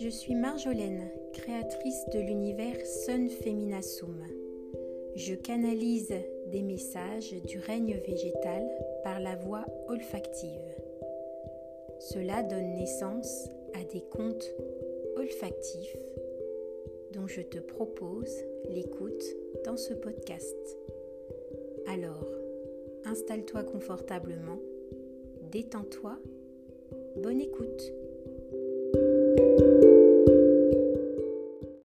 Je suis Marjolaine, créatrice de l'univers Sun Feminasum. Je canalise des messages du règne végétal par la voie olfactive. Cela donne naissance à des contes olfactifs dont je te propose l'écoute dans ce podcast. Alors, installe-toi confortablement, détends-toi, bonne écoute.